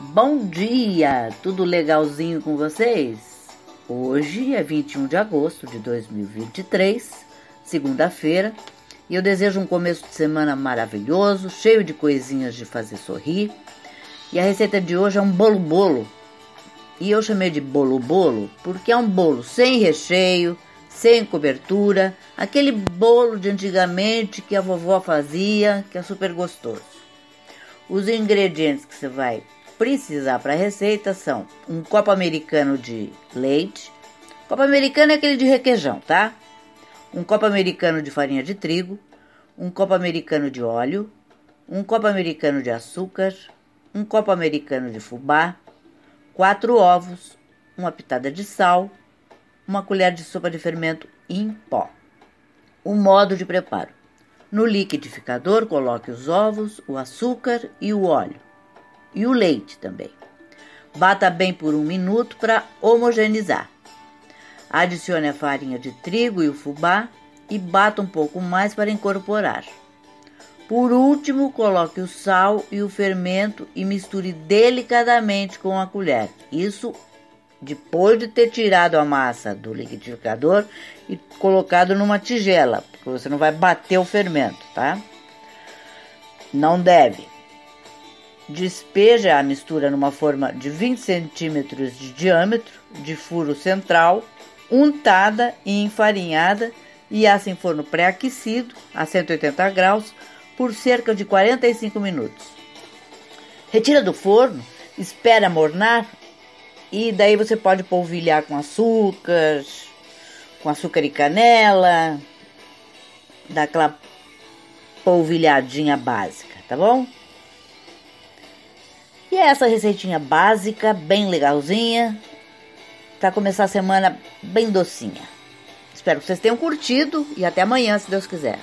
Bom dia! Tudo legalzinho com vocês? Hoje é 21 de agosto de 2023, segunda-feira, e eu desejo um começo de semana maravilhoso, cheio de coisinhas de fazer sorrir. E a receita de hoje é um bolo bolo. E eu chamei de bolo bolo porque é um bolo sem recheio, sem cobertura, aquele bolo de antigamente que a vovó fazia, que é super gostoso. Os ingredientes que você vai precisar para a receita são um copo americano de leite, copo americano é aquele de requeijão, tá? Um copo americano de farinha de trigo, um copo americano de óleo, um copo americano de açúcar, um copo americano de fubá, quatro ovos, uma pitada de sal, uma colher de sopa de fermento em pó. O modo de preparo: no liquidificador, coloque os ovos, o açúcar e o óleo, e o leite também. Bata bem por um minuto para homogeneizar. Adicione a farinha de trigo e o fubá e bata um pouco mais para incorporar. Por último, coloque o sal e o fermento e misture delicadamente com a colher. Isso depois de ter tirado a massa do liquidificador e colocado numa tigela, porque você não vai bater o fermento, tá? Não deve. Despeja a mistura numa forma de 20 centímetros de diâmetro, de furo central, untada e enfarinhada e assa em forno pré-aquecido a 180 graus por cerca de 45 minutos. Retira do forno, espera mornar e daí você pode polvilhar com açúcar, com açúcar e canela, dar aquela polvilhadinha básica, tá bom? E é essa receitinha básica, bem legalzinha, para começar a semana bem docinha. Espero que vocês tenham curtido e até amanhã, se Deus quiser.